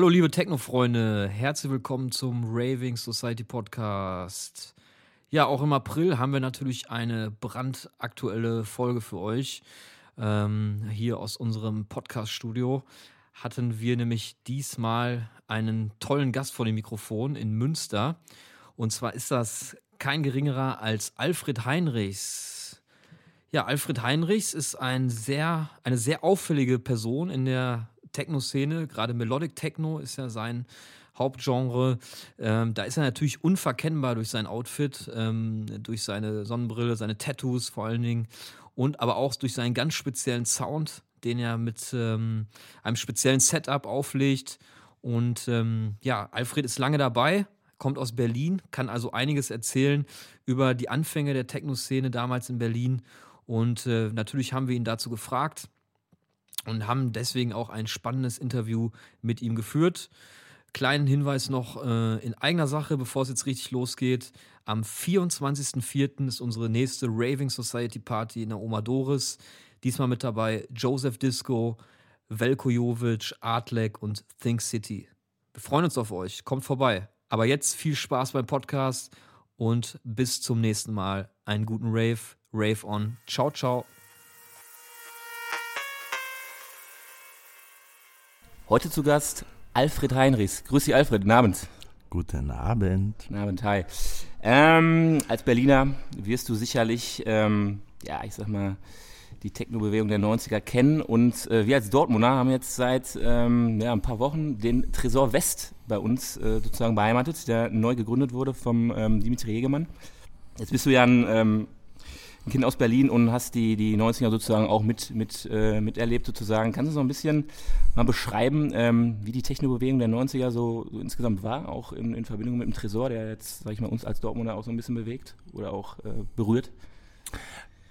Hallo liebe Techno-Freunde, herzlich willkommen zum Raving Society Podcast. Ja, auch im April haben wir natürlich eine brandaktuelle Folge für euch. Ähm, hier aus unserem Podcast-Studio hatten wir nämlich diesmal einen tollen Gast vor dem Mikrofon in Münster. Und zwar ist das kein geringerer als Alfred Heinrichs. Ja, Alfred Heinrichs ist ein sehr, eine sehr auffällige Person in der Techno-Szene, gerade Melodic Techno ist ja sein Hauptgenre. Ähm, da ist er natürlich unverkennbar durch sein Outfit, ähm, durch seine Sonnenbrille, seine Tattoos vor allen Dingen und aber auch durch seinen ganz speziellen Sound, den er mit ähm, einem speziellen Setup auflegt. Und ähm, ja, Alfred ist lange dabei, kommt aus Berlin, kann also einiges erzählen über die Anfänge der Techno-Szene damals in Berlin. Und äh, natürlich haben wir ihn dazu gefragt und haben deswegen auch ein spannendes Interview mit ihm geführt. Kleinen Hinweis noch äh, in eigener Sache, bevor es jetzt richtig losgeht. Am 24.04. ist unsere nächste Raving Society Party in der Oma Doris. Diesmal mit dabei Joseph Disco, Velko Jovic, Artlek und Think City. Wir freuen uns auf euch. Kommt vorbei. Aber jetzt viel Spaß beim Podcast und bis zum nächsten Mal. Einen guten Rave. Rave on. Ciao, ciao. Heute zu Gast Alfred Heinrichs. Grüß dich, Alfred. Guten Abend. Guten Abend. Guten Abend, hi. Ähm, als Berliner wirst du sicherlich, ähm, ja, ich sag mal, die Techno-Bewegung der 90er kennen. Und äh, wir als Dortmunder haben jetzt seit ähm, ja, ein paar Wochen den Tresor West bei uns äh, sozusagen beheimatet, der neu gegründet wurde vom ähm, Dimitri Hegemann. Jetzt bist du ja ein ähm, ein Kind aus Berlin und hast die, die 90er sozusagen auch mit, mit, äh, miterlebt sozusagen. Kannst du so ein bisschen mal beschreiben, ähm, wie die Technobewegung der 90er so, so insgesamt war, auch in, in, Verbindung mit dem Tresor, der jetzt, sag ich mal, uns als Dortmunder auch so ein bisschen bewegt oder auch äh, berührt?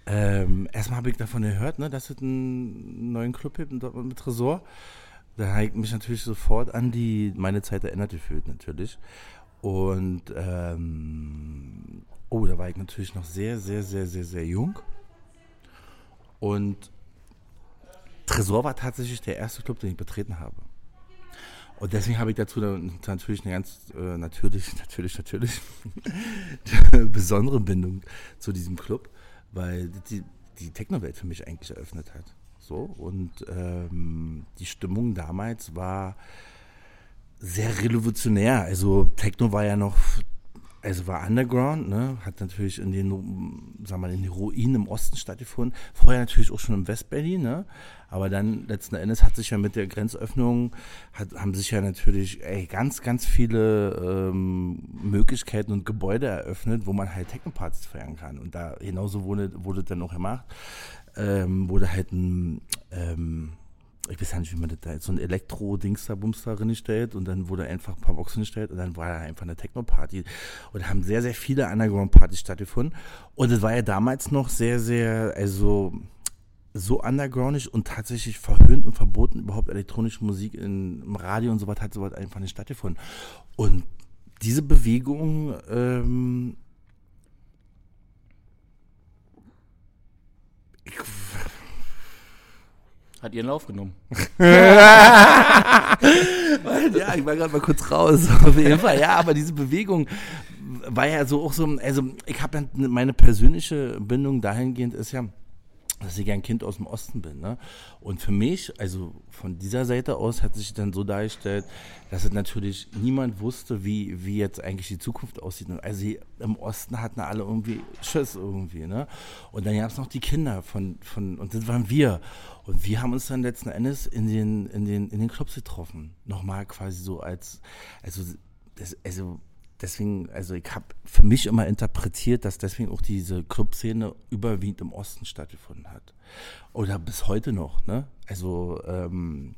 Ähm, erstmal habe ich davon gehört, ne, dass es einen neuen Club gibt in Dortmund mit Tresor. Da habe ich mich natürlich sofort an die meine Zeit erinnert gefühlt, natürlich. Und ähm, Oh, da war ich natürlich noch sehr, sehr, sehr, sehr, sehr jung. Und Tresor war tatsächlich der erste Club, den ich betreten habe. Und deswegen habe ich dazu natürlich eine ganz äh, natürlich, natürlich, natürlich besondere Bindung zu diesem Club, weil die, die Techno-Welt für mich eigentlich eröffnet hat. So und ähm, die Stimmung damals war sehr revolutionär. Also Techno war ja noch also war Underground, ne? hat natürlich in den, wir mal, in den Ruinen im Osten stattgefunden. Vorher natürlich auch schon im Westberlin, ne? aber dann letzten Endes hat sich ja mit der Grenzöffnung, hat, haben sich ja natürlich ey, ganz, ganz viele ähm, Möglichkeiten und Gebäude eröffnet, wo man halt Technopartys feiern kann. Und da genauso wurde, wurde dann auch gemacht, ähm, wurde halt ein ähm, ich weiß nicht, wie man das da, so ein Elektro-Dings da, Bums stellt und dann wurde einfach ein paar Boxen gestellt und dann war da einfach eine Techno-Party und haben sehr, sehr viele Underground-Partys stattgefunden und es war ja damals noch sehr, sehr, also so undergroundig und tatsächlich verhöhnt und verboten, überhaupt elektronische Musik im Radio und so was hat sowas einfach nicht stattgefunden. Und diese Bewegung ähm, ich hat ihren Lauf genommen. ja, ich war gerade mal kurz raus. Auf jeden Fall, ja, aber diese Bewegung war ja so auch so, also ich habe ja meine persönliche Bindung dahingehend ist ja, dass ich ein Kind aus dem Osten bin. Ne? Und für mich, also von dieser Seite aus, hat sich dann so dargestellt, dass es natürlich niemand wusste, wie, wie jetzt eigentlich die Zukunft aussieht. Also im Osten hatten alle irgendwie Schiss irgendwie. Ne? Und dann gab es noch die Kinder von, von, und das waren wir. Und wir haben uns dann letzten Endes in den, in den, in den Clubs getroffen. Nochmal quasi so als, also, das, also deswegen, also ich habe für mich immer interpretiert, dass deswegen auch diese Clubszene überwiegend im Osten stattgefunden hat. Oder bis heute noch, ne? Also, ähm,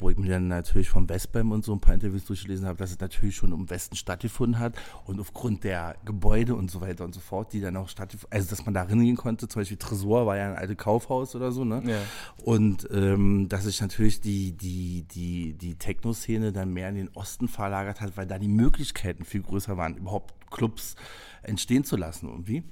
wo ich mir dann natürlich vom Westbam und so ein paar Interviews durchgelesen habe, dass es natürlich schon im Westen stattgefunden hat und aufgrund der Gebäude und so weiter und so fort, die dann auch stattgefunden, also dass man da reingehen konnte, zum Beispiel Tresor war ja ein altes Kaufhaus oder so, ne? Ja. Und ähm, dass sich natürlich die, die, die, die Techno-Szene dann mehr in den Osten verlagert hat, weil da die Möglichkeiten viel größer waren, überhaupt Clubs entstehen zu lassen irgendwie.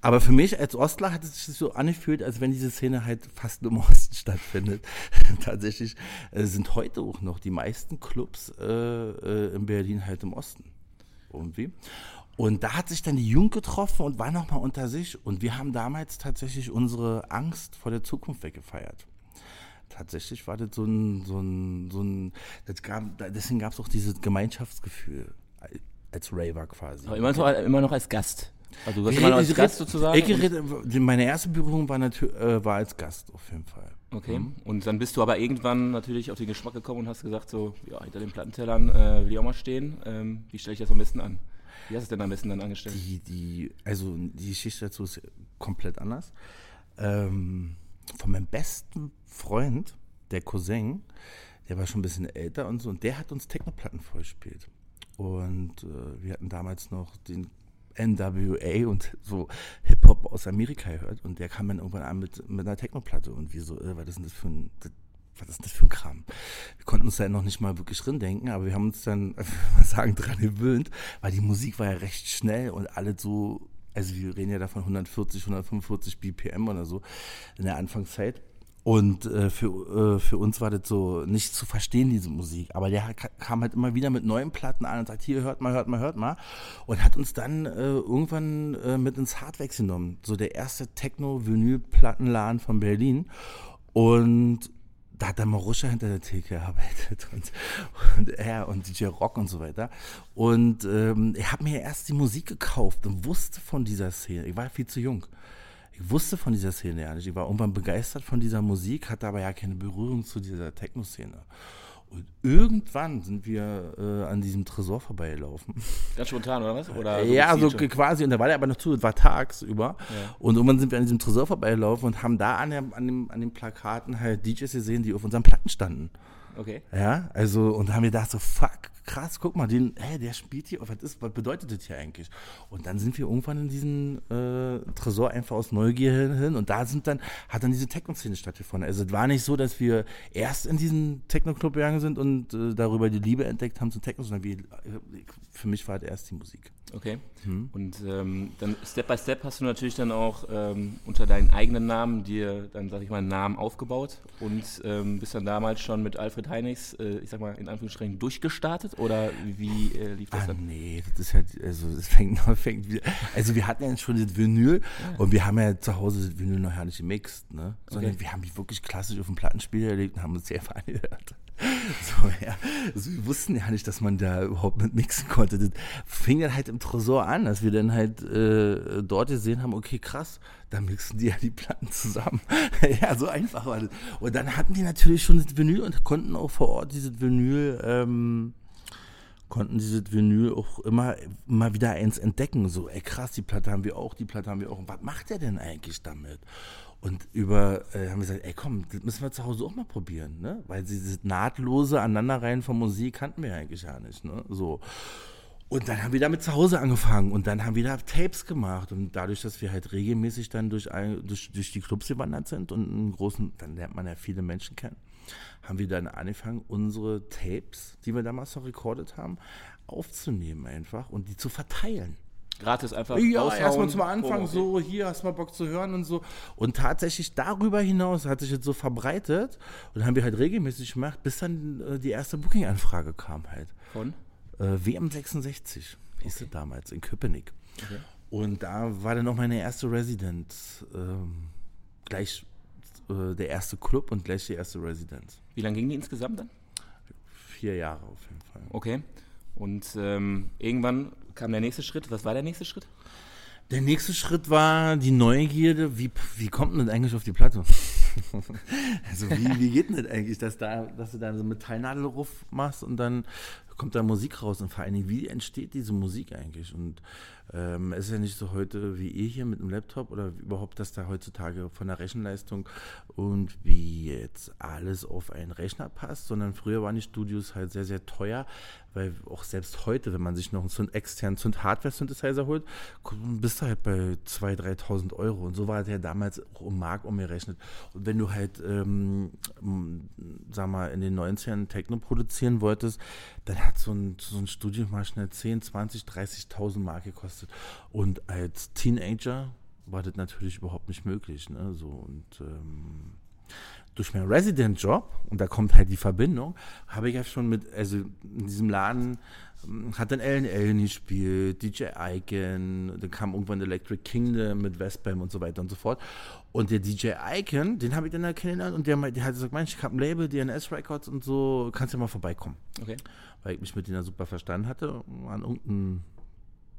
Aber für mich als Ostler hat es sich so angefühlt, als wenn diese Szene halt fast nur im Osten stattfindet. Tatsächlich äh, sind heute auch noch die meisten Clubs äh, äh, in Berlin halt im Osten. Irgendwie. Und da hat sich dann die Jugend getroffen und war nochmal unter sich. Und wir haben damals tatsächlich unsere Angst vor der Zukunft weggefeiert. Tatsächlich war das so ein, so ein, so ein das gab, deswegen gab es auch dieses Gemeinschaftsgefühl als Raver quasi. Aber immer noch, immer noch als Gast. Also du warst immer als Gast sozusagen? Rede, meine erste Berührung war, natürlich, äh, war als Gast auf jeden Fall. Okay. Mhm. Und dann bist du aber irgendwann natürlich auf den Geschmack gekommen und hast gesagt, so, ja, hinter den Plattentellern äh, will ich auch mal stehen. Ähm, wie stelle ich das am besten an? Wie hast du es denn am besten dann angestellt? Die, die, also die Geschichte dazu ist komplett anders. Ähm, von meinem besten Freund, der Cousin, der war schon ein bisschen älter und so, und der hat uns Technoplatten vorgespielt. Und äh, wir hatten damals noch den NWA und so Hip-Hop aus Amerika gehört. Und der kam dann irgendwann an mit, mit einer Technoplatte. Und wir so, äh, was ist denn das für ein, was ist das für ein Kram? Wir konnten uns da noch nicht mal wirklich drin denken, aber wir haben uns dann, mal sagen, dran gewöhnt, weil die Musik war ja recht schnell und alle so, also wir reden ja davon 140, 145 BPM oder so in der Anfangszeit. Und äh, für, äh, für uns war das so nicht zu verstehen, diese Musik. Aber der kam halt immer wieder mit neuen Platten an und sagt, hier, hört mal, hört mal, hört mal. Und hat uns dann äh, irgendwann äh, mit ins Hardwax genommen. So der erste Techno-Vinyl-Plattenladen von Berlin. Und da hat der Maruscha hinter der Theke gearbeitet und, und er und DJ Rock und so weiter. Und ähm, ich habe mir erst die Musik gekauft und wusste von dieser Szene. Ich war viel zu jung. Ich wusste von dieser Szene ja nicht. Ich war irgendwann begeistert von dieser Musik, hatte aber ja keine Berührung zu dieser Techno-Szene. Und irgendwann sind wir äh, an diesem Tresor vorbeigelaufen. Ganz spontan, oder was? Oder so ja, so quasi. Und da war der aber noch zu, es war tagsüber. Ja. Und irgendwann sind wir an diesem Tresor vorbeigelaufen und haben da an, der, an, dem, an den Plakaten halt DJs gesehen, die auf unseren Platten standen. Okay. Ja, also, und haben wir gedacht so, fuck, krass, guck mal, den, hey, der spielt hier, was, ist, was bedeutet das hier eigentlich? Und dann sind wir irgendwann in diesen äh, Tresor einfach aus Neugier hin und da sind dann, hat dann diese Techno-Szene stattgefunden. Also es war nicht so, dass wir erst in diesen Techno-Club gegangen sind und äh, darüber die Liebe entdeckt haben zum Techno, sondern wir, für mich war das erst die Musik. Okay. Mhm. Und ähm, dann Step by Step hast du natürlich dann auch ähm, unter deinen eigenen Namen dir dann, sag ich mal, einen Namen aufgebaut und ähm, bist dann damals schon mit Alfred Heinigs, äh, ich sag mal, in Anführungsstrichen durchgestartet oder wie äh, lief das ah, dann? Nee, das ist halt, also das fängt, fängt wieder, also wir hatten ja schon das Vinyl ja. und wir haben ja zu Hause das Vinyl noch ja nicht gemixt, ne? Sondern okay. wir haben die wirklich klassisch auf dem Plattenspieler gelegt und haben uns sehr angehört. So, ja. Also wir wussten ja nicht, dass man da überhaupt mit mixen konnte. Das fing dann halt im Tresor an, dass wir dann halt äh, dort gesehen haben, okay, krass, da mixen die ja die Platten zusammen. ja, so einfach war das. Und dann hatten die natürlich schon das Vinyl und konnten auch vor Ort dieses Vinyl, ähm, konnten dieses Vinyl auch immer, immer wieder eins entdecken. So, ey krass, die Platte haben wir auch, die Platte haben wir auch. Und was macht der denn eigentlich damit? Und über, äh, haben wir gesagt, ey komm, das müssen wir zu Hause auch mal probieren, ne? Weil dieses nahtlose Aneinanderreihen von Musik kannten wir eigentlich ja nicht, ne? So. Und dann haben wir damit zu Hause angefangen und dann haben wir da Tapes gemacht und dadurch, dass wir halt regelmäßig dann durch, ein, durch, durch die Clubs gewandert sind und einen großen, dann lernt man ja viele Menschen kennen, haben wir dann angefangen, unsere Tapes, die wir damals noch rekordet haben, aufzunehmen einfach und die zu verteilen. Gratis einfach. Ja, erstmal zum Anfang so, hier hast du mal Bock zu hören und so. Und tatsächlich darüber hinaus hat sich jetzt so verbreitet und haben wir halt regelmäßig gemacht, bis dann äh, die erste Booking-Anfrage kam halt. Von? Äh, WM66 hieß okay. es damals in Köpenick. Okay. Und da war dann noch meine erste Residenz. Ähm, gleich äh, der erste Club und gleich die erste Residenz. Wie lange ging die insgesamt dann? Vier Jahre auf jeden Fall. Okay. Und ähm, irgendwann kam der nächste Schritt. Was war der nächste Schritt? Der nächste Schritt war die Neugierde. Wie, wie kommt man denn eigentlich auf die Platte? also wie, wie geht denn das eigentlich, dass, da, dass du da so eine Metallnadelruf machst und dann kommt da Musik raus und vor allen Dingen, wie entsteht diese Musik eigentlich? Und ähm, es ist ja nicht so heute wie ihr hier mit einem Laptop oder überhaupt, dass da heutzutage von der Rechenleistung und wie jetzt alles auf einen Rechner passt, sondern früher waren die Studios halt sehr, sehr teuer, weil auch selbst heute, wenn man sich noch einen externen Zund-Hardware-Synthesizer holt, bist du halt bei 2.000, 3.000 Euro. Und so war der damals auch im Markt umgerechnet. Und wenn du halt, ähm, sag mal, in den 90ern Techno produzieren wolltest, dann hat so ein, so ein Studio mal schnell 10, 20, 30.000 Mark gekostet. Und als Teenager war das natürlich überhaupt nicht möglich. Ne? So, und ähm, durch meinen Resident-Job, und da kommt halt die Verbindung, habe ich ja schon mit, also in diesem Laden ähm, hat dann Ellen Ellen gespielt, DJ Icon, dann kam irgendwann Electric Kingdom mit Westbam und so weiter und so fort. Und der DJ Icon, den habe ich dann da kennengelernt und der, der hat gesagt, Mensch, ich habe ein Label, DNS Records und so, kannst du ja mal vorbeikommen. Okay. Weil ich mich mit denen super verstanden hatte, an irgendeinem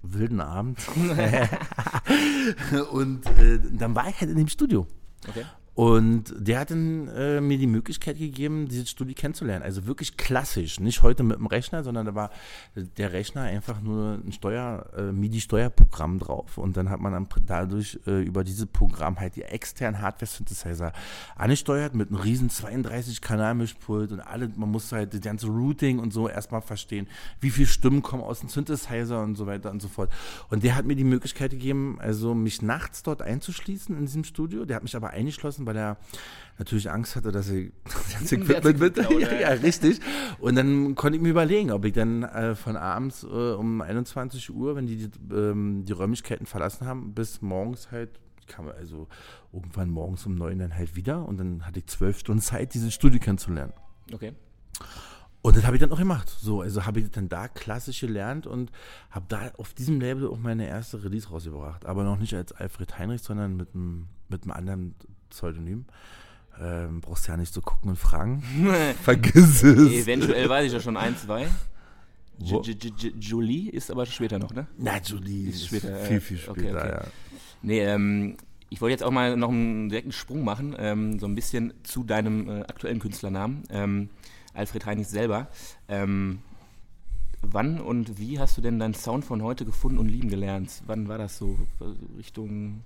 wilden Abend. und äh, dann war ich halt in dem Studio. Okay. Und der hat dann äh, mir die Möglichkeit gegeben, dieses Studio kennenzulernen. Also wirklich klassisch. Nicht heute mit dem Rechner, sondern da war der Rechner einfach nur ein Steuer, äh, MIDI-Steuerprogramm drauf. Und dann hat man dann dadurch äh, über dieses Programm halt die externen Hardware-Synthesizer angesteuert mit einem riesen 32-Kanal-Mischpult und alle, man musste halt das ganze Routing und so erstmal verstehen, wie viele Stimmen kommen aus dem Synthesizer und so weiter und so fort. Und der hat mir die Möglichkeit gegeben, also mich nachts dort einzuschließen in diesem Studio. Der hat mich aber eingeschlossen, weil er natürlich Angst hatte, dass er das ganze Equipment mit. Ja, ja, richtig. Und dann konnte ich mir überlegen, ob ich dann äh, von abends äh, um 21 Uhr, wenn die die, ähm, die Räumlichkeiten verlassen haben, bis morgens halt kam also irgendwann morgens um neun dann halt wieder und dann hatte ich zwölf Stunden Zeit, dieses Studio kennenzulernen. Okay. Und das habe ich dann auch gemacht. So, also habe ich dann da klassisch gelernt und habe da auf diesem Label auch meine erste Release rausgebracht. Aber noch nicht als Alfred Heinrich, sondern mit einem, mit einem anderen Pseudonym. Ähm, brauchst ja nicht so gucken und fragen. Vergiss es. Eventuell weiß ich ja schon ein, zwei. Julie ist aber später noch, ne? Na, Julie ist später. Viel, viel später, okay, okay. ja. Nee, ähm, ich wollte jetzt auch mal noch einen direkten Sprung machen, ähm, so ein bisschen zu deinem äh, aktuellen Künstlernamen, ähm, Alfred Heinrich selber. Ähm, wann und wie hast du denn deinen Sound von heute gefunden und lieben gelernt? Wann war das so? Richtung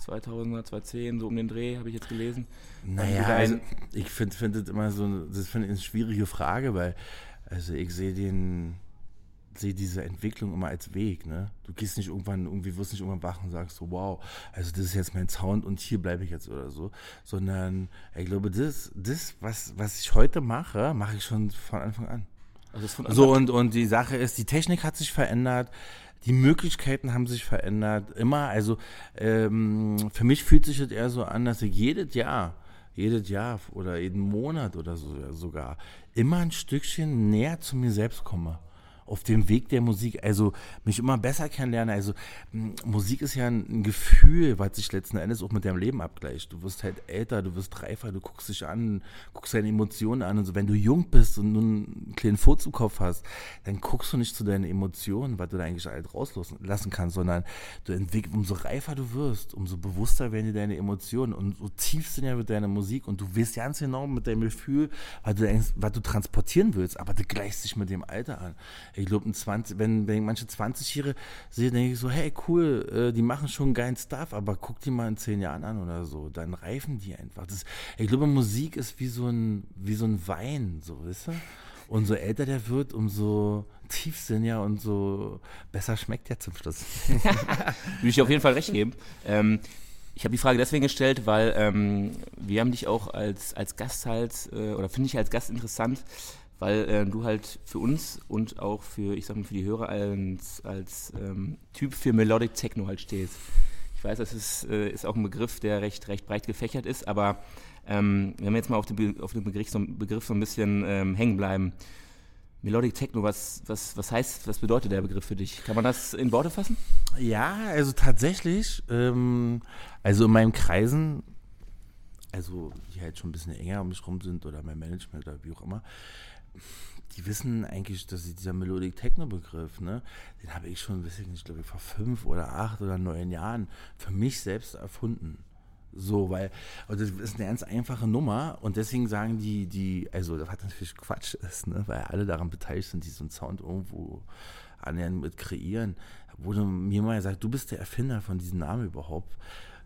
2000er, 2010, so um den Dreh, habe ich jetzt gelesen. Naja, also ich finde find das immer so, das finde ich eine schwierige Frage, weil, also ich sehe den, sehe diese Entwicklung immer als Weg, ne? Du gehst nicht irgendwann, irgendwie wirst nicht irgendwann wach und sagst so, wow, also das ist jetzt mein Sound und hier bleibe ich jetzt oder so, sondern ich glaube, das, das was, was ich heute mache, mache ich schon von Anfang an. Also so und, und die Sache ist, die Technik hat sich verändert, die Möglichkeiten haben sich verändert. Immer, also ähm, für mich fühlt sich das eher so an, dass ich jedes Jahr, jedes Jahr oder jeden Monat oder so sogar immer ein Stückchen näher zu mir selbst komme auf dem Weg der Musik, also mich immer besser kennenlernen. Also Musik ist ja ein, Gefühl, was sich letzten Endes auch mit deinem Leben abgleicht. Du wirst halt älter, du wirst reifer, du guckst dich an, guckst deine Emotionen an und so. Wenn du jung bist und nun einen kleinen Furz im Kopf hast, dann guckst du nicht zu deinen Emotionen, was du da eigentlich halt rauslassen kannst, sondern du entwickelst, umso reifer du wirst, umso bewusster werden dir deine Emotionen und so tief sind ja mit deiner Musik und du weißt ganz genau mit deinem Gefühl, was du, was du transportieren willst, aber du gleichst dich mit dem Alter an glaube, wenn, wenn ich manche 20-Jährige sehe, denke ich so, hey, cool, äh, die machen schon geilen Stuff, aber guck die mal in zehn Jahren an oder so, dann reifen die einfach. Das, ich glaube, Musik ist wie so ein, wie so ein Wein, so, weißt du? Und so älter der wird, umso tiefsinniger und so besser schmeckt der zum Schluss. Würde ich auf jeden Fall recht geben. Ähm, ich habe die Frage deswegen gestellt, weil ähm, wir haben dich auch als, als Gast halt, äh, oder finde ich als Gast interessant, weil äh, du halt für uns und auch für, ich sag mal, für die Hörer als, als ähm, Typ für Melodic Techno halt stehst. Ich weiß, das ist, äh, ist auch ein Begriff, der recht, recht breit gefächert ist, aber ähm, wenn wir jetzt mal auf den, auf den Begriff, so, Begriff so ein bisschen ähm, hängen bleiben. Melodic Techno, was, was, was heißt, was bedeutet der Begriff für dich? Kann man das in Worte fassen? Ja, also tatsächlich, ähm, also in meinen Kreisen, also die halt schon ein bisschen enger um mich rum sind oder mein Management oder wie auch immer, die wissen eigentlich, dass dieser Melodic Techno Begriff, ne, den habe ich schon, weiß ich nicht, glaube ich, vor fünf oder acht oder neun Jahren für mich selbst erfunden. So, weil, also das ist eine ganz einfache Nummer und deswegen sagen die, die, also das hat natürlich Quatsch ist, ne, weil alle daran beteiligt sind, die so einen Sound irgendwo annähernd mit kreieren, wurde mir mal gesagt, du bist der Erfinder von diesem Namen überhaupt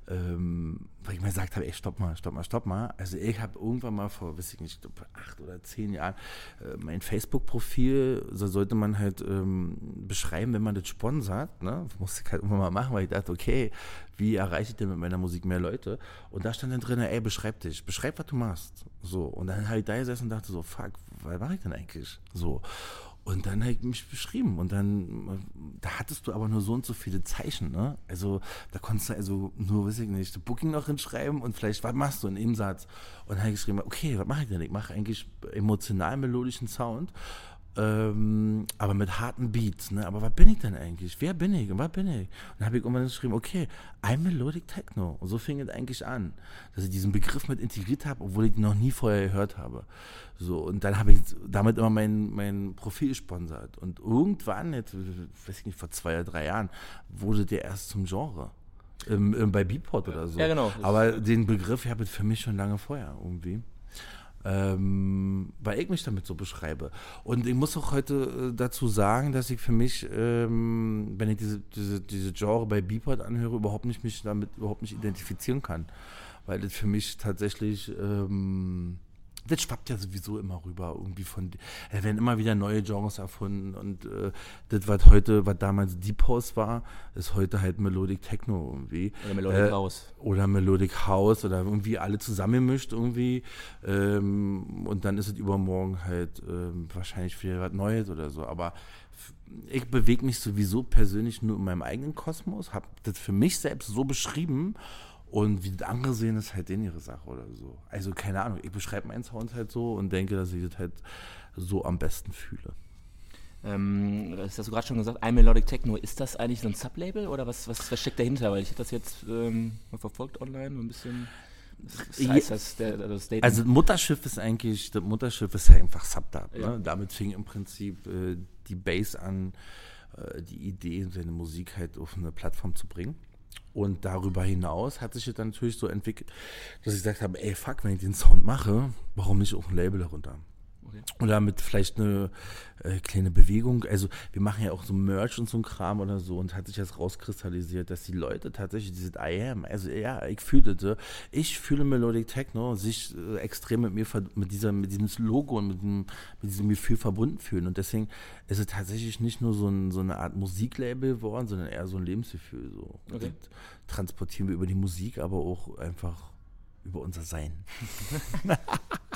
ähm, weil ich mir gesagt habe, ey, stopp mal, stopp mal, stopp mal. Also ich habe irgendwann mal vor, weiß ich nicht, ich glaube acht oder zehn Jahren äh, mein Facebook-Profil, so sollte man halt ähm, beschreiben, wenn man das sponsert. Ne? Das musste ich halt irgendwann mal machen, weil ich dachte, okay, wie erreiche ich denn mit meiner Musik mehr Leute? Und da stand dann drin, ey, beschreib dich, beschreib, was du machst. So, und dann habe ich da gesessen und dachte so, fuck, was mache ich denn eigentlich? So. Und dann habe ich mich beschrieben und dann, da hattest du aber nur so und so viele Zeichen, ne? Also da konntest du also nur, weiß ich nicht, Booking noch hinschreiben und vielleicht, was machst du in dem Satz? Und dann habe ich geschrieben, okay, was mache ich denn? Ich mache eigentlich emotional melodischen Sound ähm, aber mit harten Beats. Ne? Aber was bin ich denn eigentlich? Wer bin ich und was bin ich? Und dann habe ich irgendwann geschrieben, okay, I'm Melodic Techno. Und so fing es eigentlich an, dass ich diesen Begriff mit integriert habe, obwohl ich ihn noch nie vorher gehört habe. So, und dann habe ich damit immer mein, mein Profil gesponsert. Und irgendwann, jetzt, weiß ich nicht, vor zwei oder drei Jahren, wurde der erst zum Genre. Im, im, bei Beatport oder so. Ja, genau. Aber den Begriff habe ich für mich schon lange vorher irgendwie ähm, weil ich mich damit so beschreibe. Und ich muss auch heute äh, dazu sagen, dass ich für mich, ähm, wenn ich diese, diese, diese Genre bei Beeport anhöre, überhaupt nicht mich damit überhaupt nicht identifizieren kann. Weil das für mich tatsächlich ähm, das schwappt ja sowieso immer rüber. Irgendwie von, es werden immer wieder neue Genres erfunden und äh, das, was heute, was damals Deep House war, ist heute halt Melodic Techno irgendwie. Oder Melodic äh, House. Oder Melodic House oder irgendwie alle zusammengemischt irgendwie. Ähm, und dann ist es übermorgen halt ähm, wahrscheinlich wieder was Neues oder so. Aber ich bewege mich sowieso persönlich nur in meinem eigenen Kosmos, habe das für mich selbst so beschrieben und wie das andere sehen, ist halt denen ihre Sache oder so. Also keine Ahnung, ich beschreibe meinen Sound halt so und denke, dass ich das halt so am besten fühle. Ähm, das hast du gerade schon gesagt, ein Melodic Techno. Ist das eigentlich so ein Sublabel oder was, was, was steckt dahinter? Weil ich habe das jetzt ähm, mal verfolgt online, ein bisschen. Was heißt das, der, das also Mutterschiff ist eigentlich, das Mutterschiff ist ja einfach Subdub. Ja. Ne? Damit fing im Prinzip äh, die Bass an, äh, die Idee, seine Musik halt auf eine Plattform zu bringen. Und darüber hinaus hat sich das dann natürlich so entwickelt, dass ich gesagt habe, ey, fuck, wenn ich den Sound mache, warum nicht auf ein Label darunter? Okay. Und damit vielleicht eine äh, kleine Bewegung. Also wir machen ja auch so Merch und so ein Kram oder so und hat sich das rauskristallisiert, dass die Leute tatsächlich dieses I am, also ja, ich fühlte, ich fühle Melodic Techno, sich äh, extrem mit mir, mit, dieser, mit diesem Logo und mit, dem, mit diesem Gefühl verbunden fühlen. Und deswegen ist es tatsächlich nicht nur so, ein, so eine Art Musiklabel geworden, sondern eher so ein Lebensgefühl. So. Okay. transportieren wir über die Musik, aber auch einfach über unser Sein.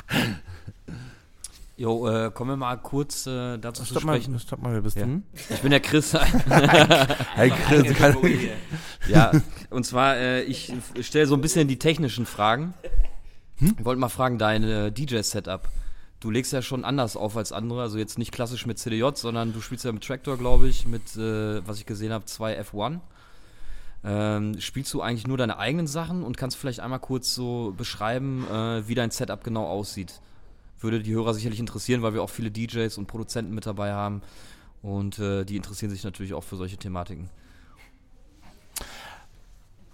Jo, äh, kommen wir mal kurz äh, dazu stopp zu sprechen. Mal, stopp mal, wer bist ja. du? Ich bin der Chris. Hi Chris. Ja, und zwar, äh, ich stelle so ein bisschen die technischen Fragen. Hm? Ich wollte mal fragen, dein äh, DJ-Setup. Du legst ja schon anders auf als andere, also jetzt nicht klassisch mit CDJ, sondern du spielst ja mit Tractor, glaube ich, mit, äh, was ich gesehen habe, zwei F1. Ähm, spielst du eigentlich nur deine eigenen Sachen und kannst vielleicht einmal kurz so beschreiben, äh, wie dein Setup genau aussieht? Würde die Hörer sicherlich interessieren, weil wir auch viele DJs und Produzenten mit dabei haben. Und äh, die interessieren sich natürlich auch für solche Thematiken.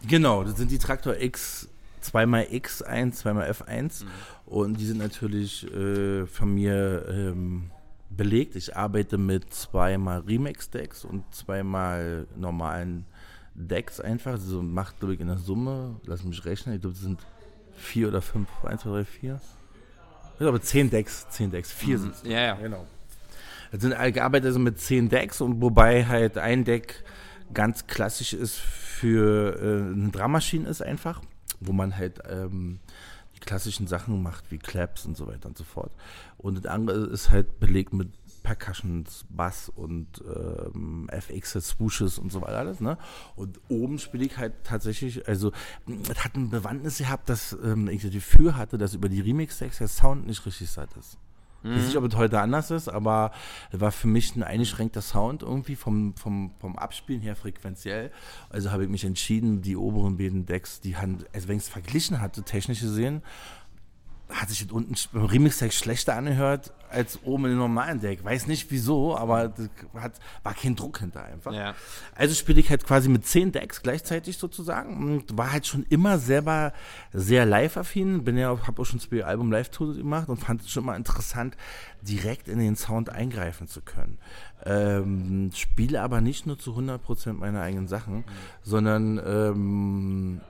Genau, das sind die Traktor X, zweimal X1, zweimal F1. Mhm. Und die sind natürlich äh, von mir ähm, belegt. Ich arbeite mit zweimal Remix-Decks und zweimal normalen Decks einfach. Also macht, glaube ich, in der Summe, lass mich rechnen, ich glaube, das sind vier oder fünf, eins, zwei, drei, vier ich glaube, zehn Decks, zehn Decks, vier mhm. sind Ja, ja. Genau. Es sind gearbeitet also mit zehn Decks und wobei halt ein Deck ganz klassisch ist für äh, eine Dramaschine ist einfach, wo man halt ähm, die klassischen Sachen macht, wie Claps und so weiter und so fort. Und das andere ist halt belegt mit Percussions, Bass und ähm, FXs, Swooshes und so weiter alles, ne? Und oben spiele ich halt tatsächlich, also es hat ein Bewandtnis gehabt, dass ähm, ich das Gefühl hatte, dass über die Remix-Decks der Sound nicht richtig satt ist. Mhm. Ich weiß nicht, ob es heute anders ist, aber es war für mich ein eingeschränkter Sound irgendwie vom, vom, vom Abspielen her frequenziell. Also habe ich mich entschieden, die oberen beiden Decks, die Hand, also wenn ich es verglichen hatte, technisch gesehen, hat sich unten beim Remix-Deck schlechter angehört als oben dem normalen Deck. Weiß nicht wieso, aber hat, war kein Druck hinter einfach. Ja. Also spiele ich halt quasi mit zehn Decks gleichzeitig sozusagen und war halt schon immer selber sehr live-affin. Bin ja, habe auch schon zwei Album Live-Tour gemacht und fand es schon immer interessant, direkt in den Sound eingreifen zu können. Ähm, spiele aber nicht nur zu 100% meine eigenen Sachen, mhm. sondern ähm,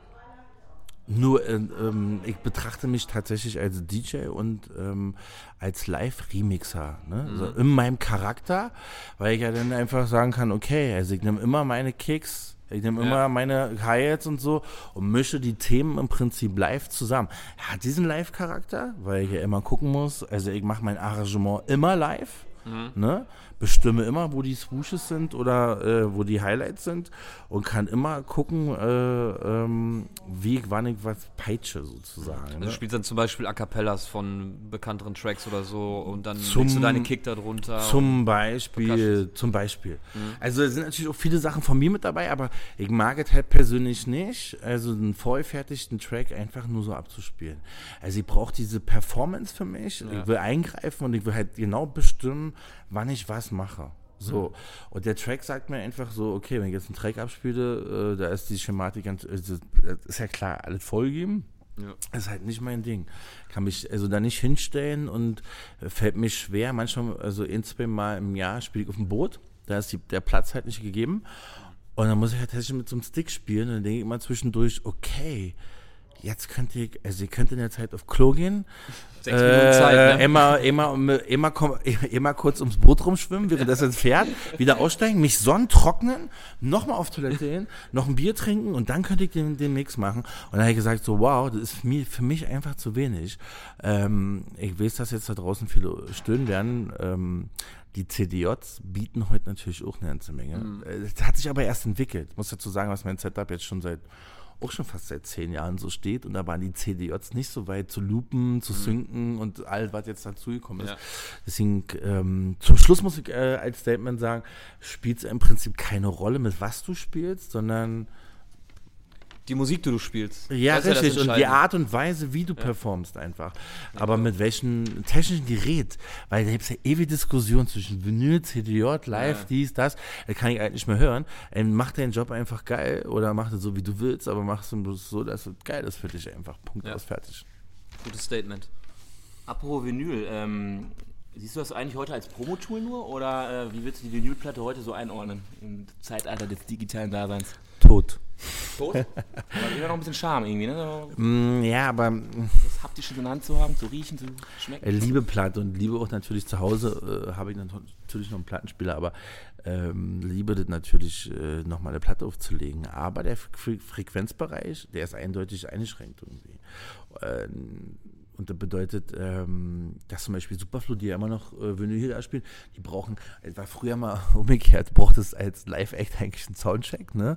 nur, äh, ähm, ich betrachte mich tatsächlich als DJ und ähm, als Live-Remixer. Ne? Mhm. Also in meinem Charakter, weil ich ja dann einfach sagen kann, okay, also ich nehme immer meine Kicks, ich nehme ja. immer meine Hi-Hats und so und mische die Themen im Prinzip live zusammen. Er hat diesen Live-Charakter, weil ich ja immer gucken muss. Also ich mache mein Arrangement immer live. Ne? Bestimme immer, wo die Swooshes sind oder äh, wo die Highlights sind und kann immer gucken, äh, ähm, wie ich, wann ich was peitsche sozusagen. Also Ne? du spielst dann zum Beispiel A Cappellas von bekannteren Tracks oder so und dann Zum- legst du deine Kick da drunter. Zum Beispiel, zum Beispiel. Also es sind natürlich auch viele Sachen von mir mit dabei, aber ich mag es halt persönlich nicht, also einen vollfertigten Track einfach nur so abzuspielen. Also ich brauche diese Performance für mich, ich will eingreifen und ich will halt genau bestimmen, wann ich was mache. So, und der Track sagt mir einfach so, okay, wenn ich jetzt einen Track abspiele, äh, da ist die Schematik ganz, das ist ja klar, alles vollgeben. Ja. Das ist halt nicht mein Ding. Kann mich also da nicht hinstellen und äh, fällt mir schwer. Manchmal, also ein, zwei Mal im Jahr spiele ich auf dem Boot. Da ist die, der Platz halt nicht gegeben. Und dann muss ich halt tatsächlich mit so einem Stick spielen. Und dann denke ich immer zwischendurch, okay, jetzt könnte ich, also ich könnte in der Zeit auf Klo gehen. Sechs Minuten Zeit, ne? Immer, immer, immer, komm- immer kurz ums Boot rumschwimmen, während das jetzt fährt, wieder aussteigen, mich sonnen, trocknen, nochmal auf Toilette gehen, noch ein Bier trinken und dann könnte ich den, den Mix machen. Und dann habe ich gesagt, so wow, das ist für mich, für mich einfach zu wenig. Ähm, ich weiß, dass jetzt da draußen viele stöhnen werden. Ähm, die CDJs bieten heute natürlich auch eine ganze Menge. Äh, Das hat sich aber erst entwickelt. Ich muss dazu sagen, was mein Setup jetzt schon seit auch schon fast seit zehn Jahren so steht und da waren die CDJs nicht so weit zu loopen, zu synken und all, was jetzt dazugekommen ist. Ja. Deswegen, ähm, zum Schluss muss ich äh, als Statement sagen, spielt es im Prinzip keine Rolle, mit was du spielst, sondern Die Musik, die du spielst. ja, Das richtig. das und die. Art und Weise, wie du performst einfach. Aber mit welchem technischen Gerät? Weil da gibt es ja ewige Diskussionen zwischen Vinyl, CDJ, Live, Ja. dies, das. Das kann ich eigentlich nicht mehr hören. Ähm, mach deinen Job einfach geil oder mach es so, wie du willst, aber mach es bloß so, dass es geil ist für dich einfach. Punkt Ja. aus, fertig. Gutes Statement. Apropos Vinyl, ähm, siehst du das eigentlich heute als Promotool nur oder äh, wie willst du die Vinylplatte heute so einordnen im Zeitalter des digitalen Daseins? Tot. Tot? Aber immer noch ein bisschen Charme irgendwie, ne? Mm, ja, aber Das haptische in der Hand zu haben, zu riechen, zu schmecken. Äh, Liebe Platte und liebe auch natürlich zu Hause, äh, habe ich natürlich noch einen Plattenspieler, aber ähm, liebe das natürlich äh, nochmal eine Platte aufzulegen. Aber der Fre Frequenzbereich, der ist eindeutig eingeschränkt irgendwie. Ähm, und das bedeutet, ähm, dass zum Beispiel Superflu, die ja immer noch äh, Vinyl da spielen, die brauchen, es war früher mal umgekehrt, braucht es als Live-Act eigentlich einen Soundcheck, ne?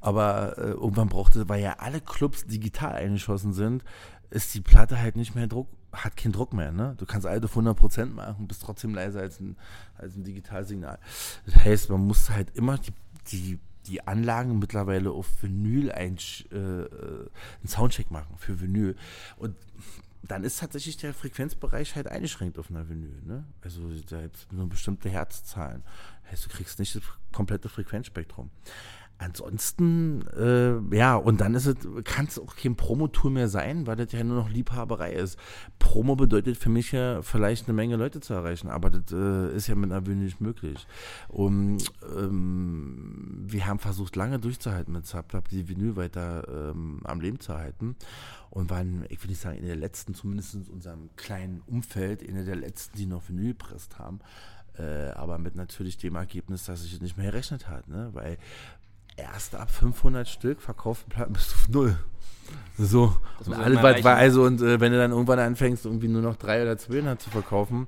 Aber äh, irgendwann brauchte, weil ja alle Clubs digital eingeschossen sind, ist die Platte halt nicht mehr Druck, hat keinen Druck mehr, ne? Du kannst alles auf 100% machen, bist trotzdem leiser als ein, als ein Digitalsignal. Das heißt, man muss halt immer die, die, die Anlagen mittlerweile auf Vinyl ein, äh, äh, einen Soundcheck machen für Vinyl. Und dann ist tatsächlich der Frequenzbereich halt eingeschränkt auf einer Vinyl. Ne? Also da gibt nur bestimmte Herzzahlen. Heißt, du kriegst nicht das komplette Frequenzspektrum. Ansonsten, äh, ja, und dann ist es, kann es auch kein Promotool mehr sein, weil das ja nur noch Liebhaberei ist. Promo bedeutet für mich ja vielleicht eine Menge Leute zu erreichen, aber das äh, ist ja mit einer Bühne nicht möglich. Um, ähm, wir haben versucht, lange durchzuhalten mit Subtap, die Vinyl weiter ähm, am Leben zu halten und waren, ich will nicht sagen, in der letzten, zumindest in unserem kleinen Umfeld, in der letzten, die noch Vinyl gepresst haben. Äh, aber mit natürlich dem Ergebnis, dass das nicht mehr gerechnet hat, ne? weil erst ab 500 Stück verkauften Platten bist du auf null. So, und alles, erreichen. war, also, und äh, wenn du dann irgendwann anfängst, irgendwie nur noch drei oder 200 zu verkaufen,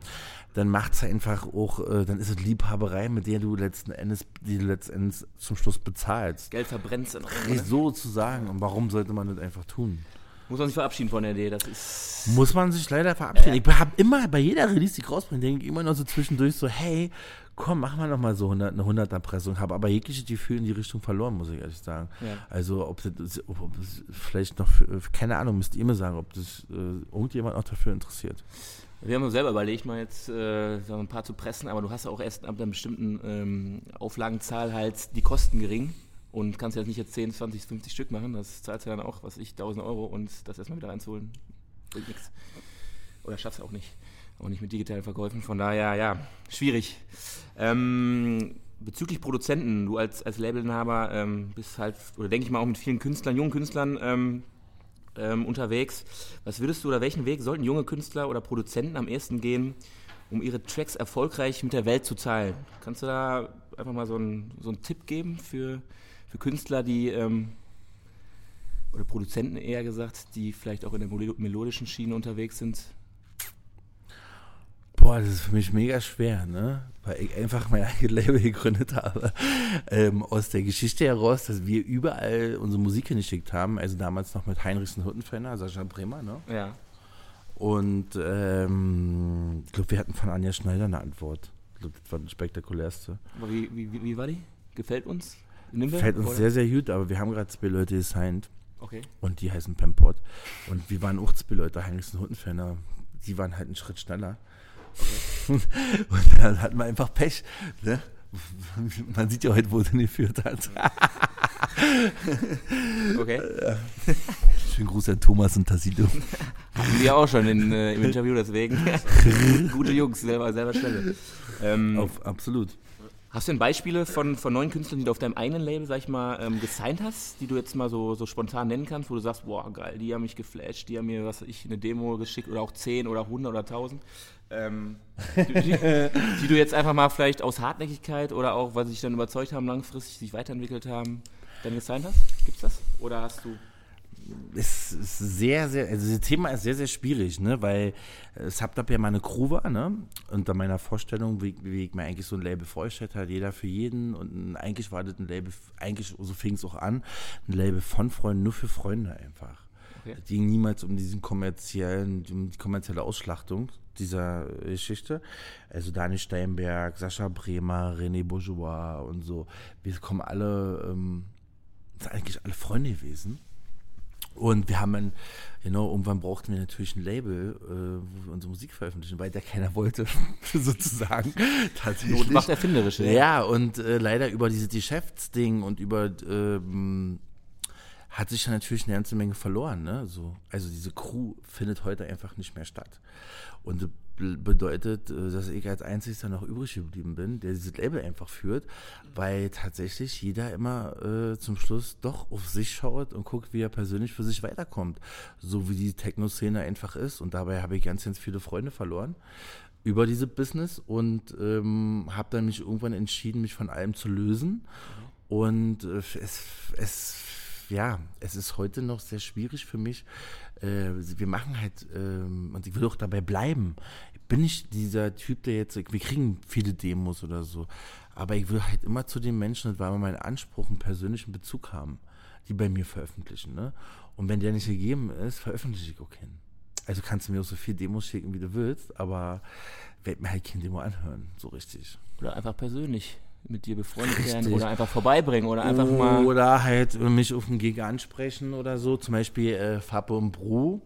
dann macht es einfach auch, äh, dann ist es Liebhaberei, mit der du letzten Endes, die du letzten Endes zum Schluss bezahlst. Geld verbrennt dann auch, ne? So zu sagen, und warum sollte man das einfach tun? Muss man sich verabschieden von der Idee, das ist... Muss man sich leider verabschieden. Ich habe immer bei jeder Release, die ich rausbringe, denke ich immer noch so zwischendurch so, hey, komm, mach mal noch mal so 100, eine 100er-Pressung. Habe aber jegliches Gefühl in die Richtung verloren, muss ich ehrlich sagen. Ja. Also ob das, ob, das vielleicht noch, für, keine Ahnung, müsst ihr mir sagen, ob das äh, irgendjemand noch dafür interessiert. Wir haben uns selber überlegt, mal jetzt äh, ein paar zu pressen, aber du hast ja auch erst ab einer bestimmten ähm, Auflagenzahl halt die Kosten gering und kannst jetzt nicht jetzt 10, 20, 50 Stück machen. Das zahlst du dann auch, was ich, 1000 Euro und das erstmal wieder reinzuholen, bringt nichts. Oder schaffst du auch nicht. Auch nicht mit digitalen Verkäufen. Von daher, ja, schwierig. Ähm, bezüglich Produzenten, du als, als Labelinhaber ähm, bist halt, oder denke ich mal auch mit vielen Künstlern, jungen Künstlern ähm, ähm, unterwegs. Was würdest du oder welchen Weg sollten junge Künstler oder Produzenten am ehesten gehen, um ihre Tracks erfolgreich mit der Welt zu teilen? Kannst du da einfach mal so einen, so einen Tipp geben für, für Künstler, die ähm, oder Produzenten eher gesagt, die vielleicht auch in der melo- melodischen Schiene unterwegs sind? Boah, das ist für mich mega schwer, ne? Weil ich einfach mein eigenes Label gegründet habe. Ähm, aus der Geschichte heraus, dass wir überall unsere Musik hingeschickt haben. Also damals noch mit Heinrichsen Huttenfenner, Sascha Bremer, ne? Ja. Und ähm, ich glaube, wir hatten von Anja Schneider eine Antwort. Ich glaube, das war das spektakulärste. Aber wie, wie, wie war die? Gefällt uns? Nimm Fällt uns sehr, sehr gut, aber wir haben gerade zwei Leute gesigned. Okay. Und die heißen Pempot. Und wir waren auch zwei Leute, Heinrichsen Huttenfenner. Die waren halt einen Schritt schneller. Okay. Und dann hatten wir einfach Pech. Ne? Man sieht ja heute, wo sie geführt hat. okay. Schönen Gruß an Thomas und Tassilo. Hatten wir auch schon in, äh, im Interview, deswegen. Gute Jungs, selber, selber Stelle. Ähm, Auf, absolut. Hast du denn Beispiele von, von neuen Künstlern, die du auf deinem eigenen Label, sag ich mal, ähm, gesigned hast, die du jetzt mal so, so spontan nennen kannst, wo du sagst, boah, geil, die haben mich geflasht, die haben mir, was ich, eine Demo geschickt oder auch 10 oder 100 oder 1000, ähm, die, die, die, du jetzt einfach mal vielleicht aus Hartnäckigkeit oder auch, weil sie sich dann überzeugt haben, langfristig sich weiterentwickelt haben, dann gesigned hast? Gibt's das? Oder hast du es ist sehr, sehr, also das Thema ist sehr, sehr schwierig, ne, weil es habt ja meine Crew war, ne, unter meiner Vorstellung, wie, wie ich mir eigentlich so ein Label vorgestellt habe, jeder für jeden und eigentlich war das ein Label, eigentlich, so fing es auch an, ein Label von Freunden, nur für Freunde einfach. Okay. Es ging niemals um diesen kommerziellen, um die kommerzielle Ausschlachtung dieser Geschichte. Also Dani Steinberg, Sascha Bremer, René Bourgeois und so. Wir kommen alle, ähm, sind eigentlich alle Freunde gewesen. Und wir haben ein, genau, irgendwann brauchten wir natürlich ein Label, äh, wo wir unsere Musik veröffentlichen, weil da keiner wollte, sozusagen. Tatsächlich. Not macht erfinderisch, ja. Ja, und äh, leider über dieses Geschäftsding und über ähm, hat sich dann natürlich eine ganze Menge verloren. Ne? So, also diese Crew findet heute einfach nicht mehr statt. Und bedeutet, äh, dass ich als Einziger noch übrig geblieben bin, der dieses Label einfach führt, weil tatsächlich jeder immer äh, zum Schluss doch auf sich schaut und guckt, wie er persönlich für sich weiterkommt. So wie die Techno-Szene einfach ist. Und dabei habe ich ganz, ganz viele Freunde verloren über diese Business und ähm, habe dann mich irgendwann entschieden, mich von allem zu lösen. Und äh, es, es, ja, es ist heute noch sehr schwierig für mich. Äh, wir machen halt, ähm, und ich will auch dabei bleiben bin ich dieser Typ, der jetzt, wir kriegen viele Demos oder so, aber ich will halt immer zu den Menschen, das war immer mein Anspruch, einen persönlichen Bezug haben, die bei mir veröffentlichen. Ne? Und wenn der nicht gegeben ist, veröffentliche ich auch keinen. Also kannst du mir auch so viel Demos schicken, wie du willst, aber werd mir halt kein Demo anhören, so richtig. Oder einfach persönlich mit dir befreundet werden oder einfach vorbeibringen oder einfach mal. Oder halt mich auf den Gig ansprechen oder so. Zum Beispiel äh, Fappe und Bru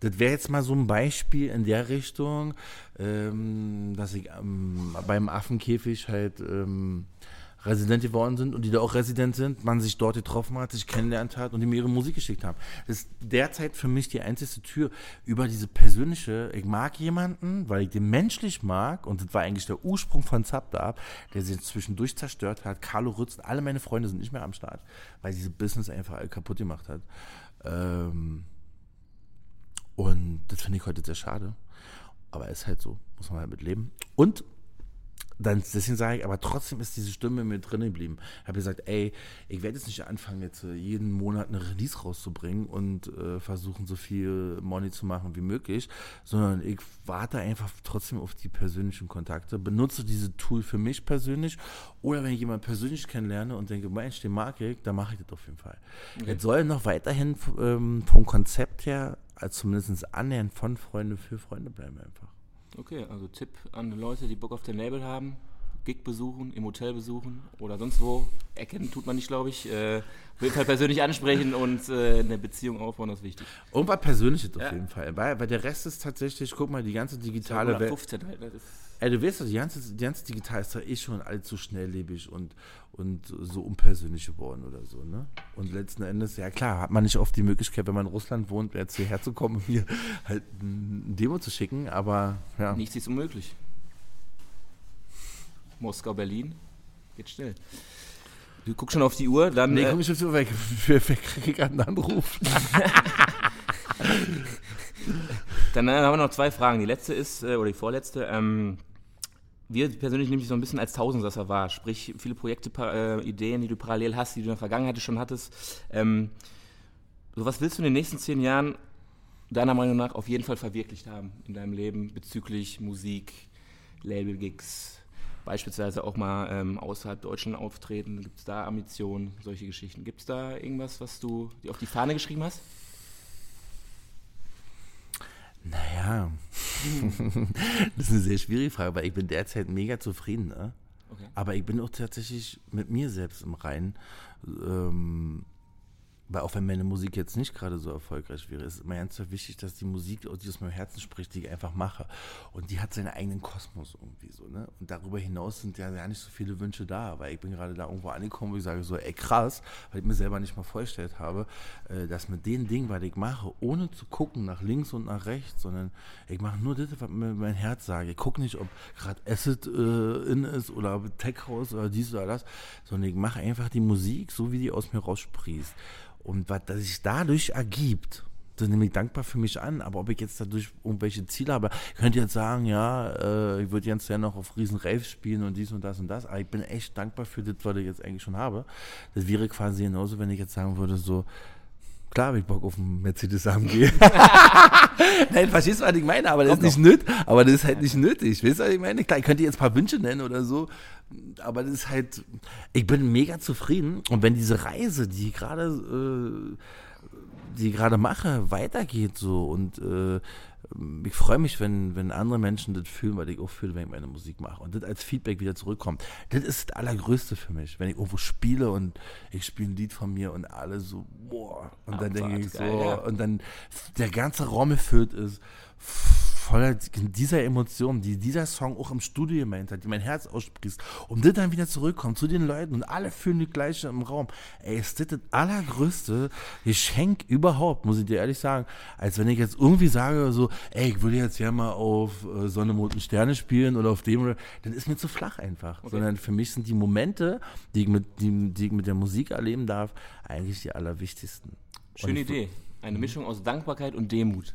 das wäre jetzt mal so ein Beispiel in der Richtung, ähm, dass ich ähm, beim Affenkäfig halt ähm, Resident geworden sind und die da auch Resident sind, man sich dort getroffen hat, sich kennengelernt hat und die mir ihre Musik geschickt haben. Das ist derzeit für mich die einzige Tür über diese persönliche, ich mag jemanden, weil ich den menschlich mag und das war eigentlich der Ursprung von Zapdab, der sich zwischendurch zerstört hat. Carlo Rütz, alle meine Freunde sind nicht mehr am Start, weil diese Business einfach kaputt gemacht hat. Ähm, und das finde ich heute sehr schade. Aber ist halt so, muss man halt mit leben. Und dann, deswegen sage ich, aber trotzdem ist diese Stimme mir drin geblieben. Ich habe gesagt, ey, ich werde jetzt nicht anfangen, jetzt äh, jeden Monat eine Release rauszubringen und äh, versuchen, so viel Money zu machen wie möglich, sondern ich warte einfach trotzdem auf die persönlichen Kontakte, benutze diese Tool für mich persönlich oder wenn ich jemanden persönlich kennenlerne und denke, Mensch, den mag ich, dann mache ich das auf jeden Fall. Okay. Es soll noch weiterhin ähm, vom Konzept her, als zumindest annähernd von Freunde für Freunde bleiben einfach. Okay, also Tipp an Leute, die Bock auf den Label haben. Gig besuchen, im Hotel besuchen oder sonst wo. Erkennen tut man nicht, glaube ich. Äh, auf jeden Fall persönlich ansprechen und äh, eine Beziehung aufbauen, das ist wichtig. Irgendwas Persönliches ja. auf jeden Fall. Weil, weil der Rest ist tatsächlich, guck mal, die ganze digitale Welt. 15 halt, ne? Ey, du weißt doch, die ganze, die ganze digital ist ja eh schon allzu schnelllebig und, und so unpersönlich geworden oder so, ne? Und letzten Endes, ja klar, hat man nicht oft die Möglichkeit, wenn man in Russland wohnt, jetzt hierher zu kommen, mir halt ein Demo zu schicken, aber ja. Nichts ist unmöglich. Moskau, Berlin, geht schnell. Du guckst schon auf die Uhr, dann. Nee, äh, komm ich schon weg. Für, für, krieg einen Anruf. dann äh, haben wir noch zwei Fragen. Die letzte ist, äh, oder die vorletzte, ähm, wir persönlich nehmen dich so ein bisschen als Tausendsasser wahr, sprich viele Projekte, äh, Ideen, die du parallel hast, die du in der Vergangenheit schon hattest. Ähm, so was willst du in den nächsten zehn Jahren deiner Meinung nach auf jeden Fall verwirklicht haben in deinem Leben bezüglich Musik, Label-Gigs, beispielsweise auch mal ähm, außerhalb Deutschland auftreten? Gibt es da Ambitionen, solche Geschichten? Gibt es da irgendwas, was du dir auf die Fahne geschrieben hast? Naja, das ist eine sehr schwierige Frage, weil ich bin derzeit mega zufrieden. Ne? Okay. Aber ich bin auch tatsächlich mit mir selbst im Reinen. Ähm, weil auch wenn meine Musik jetzt nicht gerade so erfolgreich wäre, ist es mir ganz wichtig, dass die Musik, die aus meinem Herzen spricht, die ich einfach mache. Und die hat seinen eigenen Kosmos irgendwie so, ne? Und darüber hinaus sind ja gar nicht so viele Wünsche da, weil ich bin gerade da irgendwo angekommen, wo ich sage so, ey krass, weil ich mir selber nicht mal vorgestellt habe, äh, dass mit den Dingen, was ich mache, ohne zu gucken nach links und nach rechts, sondern ich mache nur das, was mir mein Herz sagt. Ich gucke nicht, ob gerade Acid äh, in ist oder Tech House oder dies oder das, sondern ich mache einfach die Musik, so wie die aus mir raussprießt. Und was sich dadurch ergibt, das nehme ich dankbar für mich an, aber ob ich jetzt dadurch irgendwelche Ziele habe, ich könnte jetzt sagen, ja, äh, ich würde jetzt ja noch auf riesen Raves spielen und dies und das und das, aber ich bin echt dankbar für das, was ich jetzt eigentlich schon habe. Das wäre quasi genauso, wenn ich jetzt sagen würde, so, klar habe ich Bock auf einen Mercedes AMG. Nein, verstehst du, was ich meine? Aber das Kommt ist nicht nötig. Aber das ist halt nicht nötig. Weißt du, was ich meine? Klar, ich könnte jetzt ein paar Wünsche nennen oder so. Aber das ist halt, ich bin mega zufrieden. Und wenn diese Reise, die gerade, äh, die gerade mache, weitergeht so und äh, ich freue mich, wenn, wenn andere Menschen das fühlen, weil ich auch fühle, wenn ich meine Musik mache. Und das als Feedback wieder zurückkommt. Das ist das Allergrößte für mich. Wenn ich irgendwo spiele und ich spiele ein Lied von mir und alle so, boah. Und dann denke ich so, geil, ja. und dann der ganze Raum erfüllt ist voller dieser Emotionen, die dieser Song auch im Studio gemeint hat, die mein Herz ausspricht, um das dann wieder zurückkommt zu den Leuten und alle fühlen die gleiche im Raum. Ey, ist das das allergrößte Geschenk überhaupt, muss ich dir ehrlich sagen. Als wenn ich jetzt irgendwie sage, so, ey, ich würde jetzt ja mal auf äh, Sonne, Mond und Sterne spielen oder auf dem, dann ist mir zu flach einfach. Okay. Sondern für mich sind die Momente, die ich, mit, die, die ich mit der Musik erleben darf, eigentlich die allerwichtigsten. Schöne Idee. Eine Mischung aus Dankbarkeit und Demut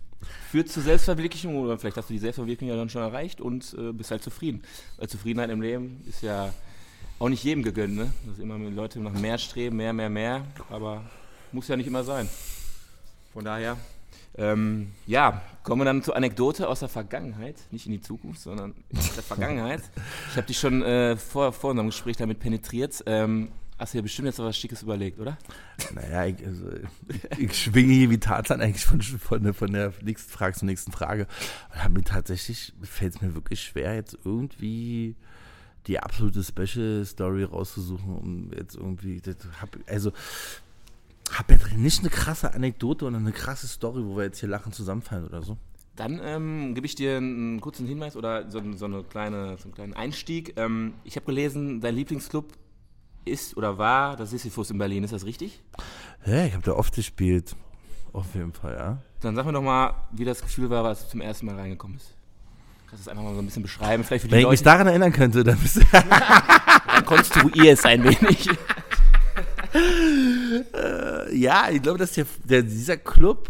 führt zur Selbstverwirklichung oder vielleicht hast du die Selbstverwirklichung ja dann schon erreicht und äh, bist halt zufrieden. Weil Zufriedenheit im Leben ist ja auch nicht jedem gegönnt, ne? Dass immer Leute nach mehr streben, mehr, mehr, mehr, aber muss ja nicht immer sein. Von daher, ähm, ja, kommen wir dann zur Anekdote aus der Vergangenheit, nicht in die Zukunft, sondern aus der Vergangenheit. Ich habe dich schon äh, vor, vor unserem Gespräch damit penetriert. Ähm, Hast du dir bestimmt jetzt was Schickes überlegt, oder? Naja, ich, also, ich schwinge hier wie Tarzan eigentlich von, von, von der nächsten Frage zur nächsten Frage. Und habe mir tatsächlich, fällt es mir wirklich schwer, jetzt irgendwie die absolute Special Story rauszusuchen, um jetzt irgendwie, hab, also habe jetzt nicht eine krasse Anekdote oder eine krasse Story, wo wir jetzt hier lachen zusammenfallen oder so. Dann ähm, gebe ich dir einen kurzen Hinweis oder so, so, eine kleine, so einen kleinen Einstieg. Ähm, ich habe gelesen, dein Lieblingsclub ist oder war das Sisyphus in Berlin, ist das richtig? Ja, ich habe da oft gespielt. Auf jeden Fall, ja. Dann sag mir doch mal, wie das Gefühl war, als du zum ersten Mal reingekommen bist. Kannst du das einfach mal so ein bisschen beschreiben? Vielleicht für die Wenn Leute, ich mich daran erinnern könnte, dann bist Dann konstruier es ein wenig. äh, ja, ich glaube, dass der, der, dieser Club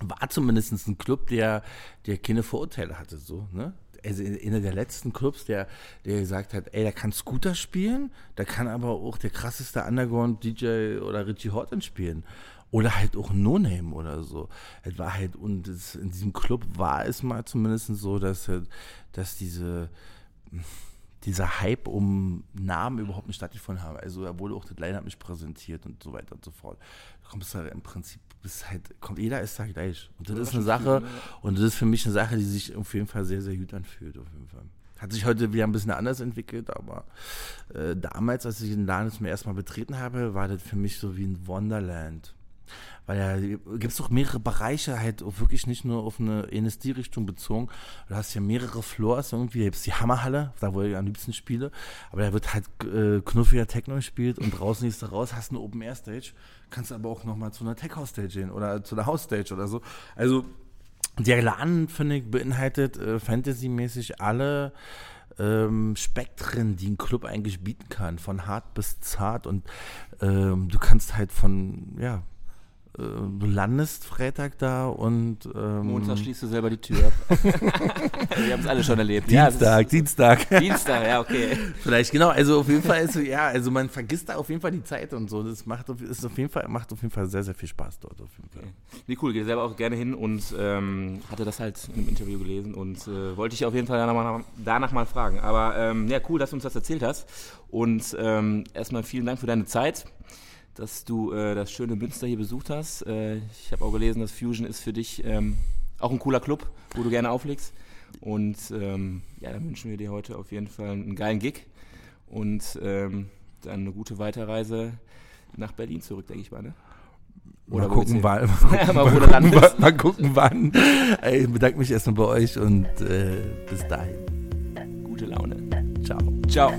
war zumindest ein Club, der, der keine Vorurteile hatte, so, ne? Also einer der letzten Clubs, der, der gesagt hat, ey, der kann Scooter spielen, da kann aber auch der krasseste Underground-DJ oder Richie Horton spielen. Oder halt auch No Name oder so. Es war halt, und es, in diesem Club war es mal zumindest so, dass, dass diese, dieser Hype um Namen überhaupt nicht stattgefunden haben. Also er wurde auch das Line-Up nicht präsentiert und so weiter und so fort. Da kommst du halt im Prinzip bist halt, kommt jeder ist da gleich. Und das, das ist eine Sache, viel, ne? und das ist für mich eine Sache, die sich auf jeden Fall sehr, sehr gut anfühlt, auf jeden Fall. Hat sich heute wieder ein bisschen anders entwickelt, aber äh, damals, als ich den Laden zum ersten Mal betreten habe, war das für mich so wie ein Wonderland. Weil ja, gibt es doch mehrere Bereiche, halt wirklich nicht nur auf eine NSD-Richtung bezogen. Du hast ja mehrere Floors irgendwie. Du hast die Hammerhalle, da wo ich am liebsten spiele. Aber da wird halt äh, knuffiger Techno gespielt und draußen gehst du raus, hast eine Open-Air-Stage kannst aber auch nochmal zu einer Tech-House-Stage gehen oder zu einer House-Stage oder so. Also der Laden, finde ich, beinhaltet äh, fantasymäßig alle ähm, Spektren, die ein Club eigentlich bieten kann, von hart bis zart und ähm, du kannst halt von, ja, du landest Freitag da und ähm, Montag schließt du selber die Tür ab. Wir haben es alle schon erlebt. Dienstag, Dienstag. Dienstag, ja, okay. Vielleicht, genau, also auf jeden Fall ist, ja, also man vergisst da auf jeden Fall die Zeit und so. Das macht auf, ist auf jeden Fall, macht auf jeden Fall sehr, sehr viel Spaß dort auf jeden Fall. Okay. Nee, cool, gehe selber auch gerne hin und ähm, hatte das halt einem Interview gelesen und äh, wollte ich auf jeden Fall danach mal, danach mal fragen. Aber ähm, ja, cool, dass du uns das erzählt hast. Und ähm, erstmal vielen Dank für deine Zeit dass du äh, das schöne Münster hier besucht hast. Äh, ich habe auch gelesen, dass Fusion ist für dich ähm, auch ein cooler Club, wo du gerne auflegst. Und ähm, ja, dann wünschen wir dir heute auf jeden Fall einen geilen Gig und ähm, dann eine gute Weiterreise nach Berlin zurück, denke ich mal. Ne? Oder mal gucken, wann, mal, gucken, mal, gucken, wann, mal gucken wann. Ich bedanke mich erstmal bei euch und äh, bis dahin. Gute Laune. Ciao. Ciao.